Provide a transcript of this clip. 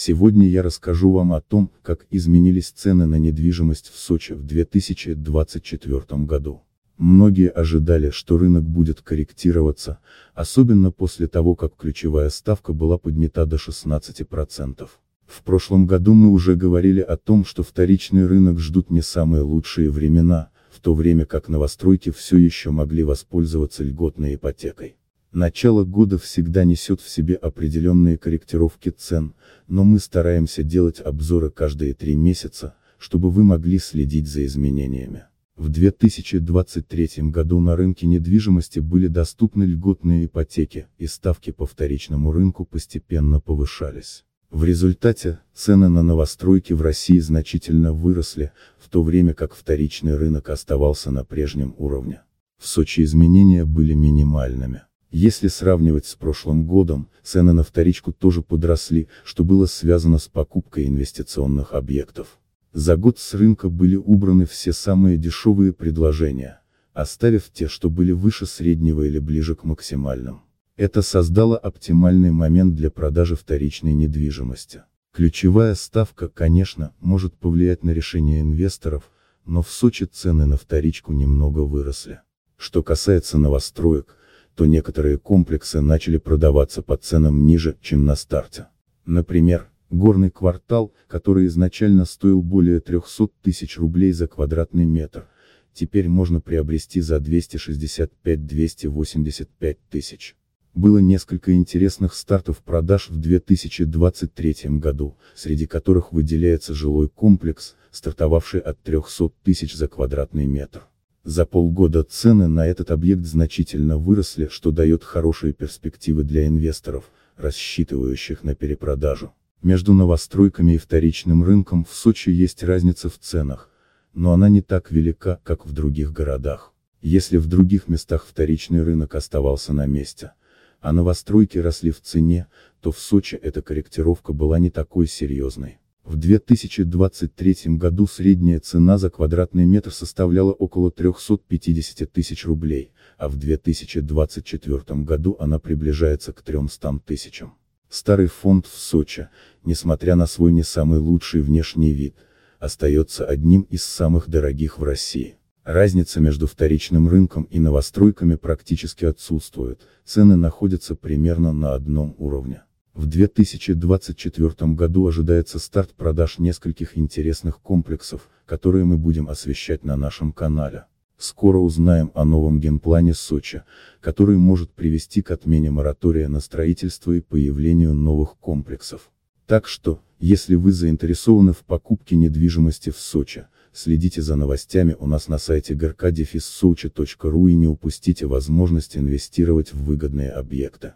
Сегодня я расскажу вам о том, как изменились цены на недвижимость в Сочи в 2024 году. Многие ожидали, что рынок будет корректироваться, особенно после того, как ключевая ставка была поднята до 16%. В прошлом году мы уже говорили о том, что вторичный рынок ждут не самые лучшие времена, в то время как новостройки все еще могли воспользоваться льготной ипотекой. Начало года всегда несет в себе определенные корректировки цен, но мы стараемся делать обзоры каждые три месяца, чтобы вы могли следить за изменениями. В 2023 году на рынке недвижимости были доступны льготные ипотеки, и ставки по вторичному рынку постепенно повышались. В результате, цены на новостройки в России значительно выросли, в то время как вторичный рынок оставался на прежнем уровне. В Сочи изменения были минимальными. Если сравнивать с прошлым годом, цены на вторичку тоже подросли, что было связано с покупкой инвестиционных объектов. За год с рынка были убраны все самые дешевые предложения, оставив те, что были выше среднего или ближе к максимальным. Это создало оптимальный момент для продажи вторичной недвижимости. Ключевая ставка, конечно, может повлиять на решение инвесторов, но в Сочи цены на вторичку немного выросли. Что касается новостроек, то некоторые комплексы начали продаваться по ценам ниже, чем на старте. Например, горный квартал, который изначально стоил более 300 тысяч рублей за квадратный метр, теперь можно приобрести за 265-285 тысяч. Было несколько интересных стартов продаж в 2023 году, среди которых выделяется жилой комплекс, стартовавший от 300 тысяч за квадратный метр. За полгода цены на этот объект значительно выросли, что дает хорошие перспективы для инвесторов, рассчитывающих на перепродажу. Между новостройками и вторичным рынком в Сочи есть разница в ценах, но она не так велика, как в других городах. Если в других местах вторичный рынок оставался на месте, а новостройки росли в цене, то в Сочи эта корректировка была не такой серьезной. В 2023 году средняя цена за квадратный метр составляла около 350 тысяч рублей, а в 2024 году она приближается к 300 тысячам. Старый фонд в Сочи, несмотря на свой не самый лучший внешний вид, остается одним из самых дорогих в России. Разница между вторичным рынком и новостройками практически отсутствует, цены находятся примерно на одном уровне. В 2024 году ожидается старт продаж нескольких интересных комплексов, которые мы будем освещать на нашем канале. Скоро узнаем о новом генплане Сочи, который может привести к отмене моратория на строительство и появлению новых комплексов. Так что, если вы заинтересованы в покупке недвижимости в Сочи, Следите за новостями у нас на сайте grk.sochi.ru и не упустите возможность инвестировать в выгодные объекты.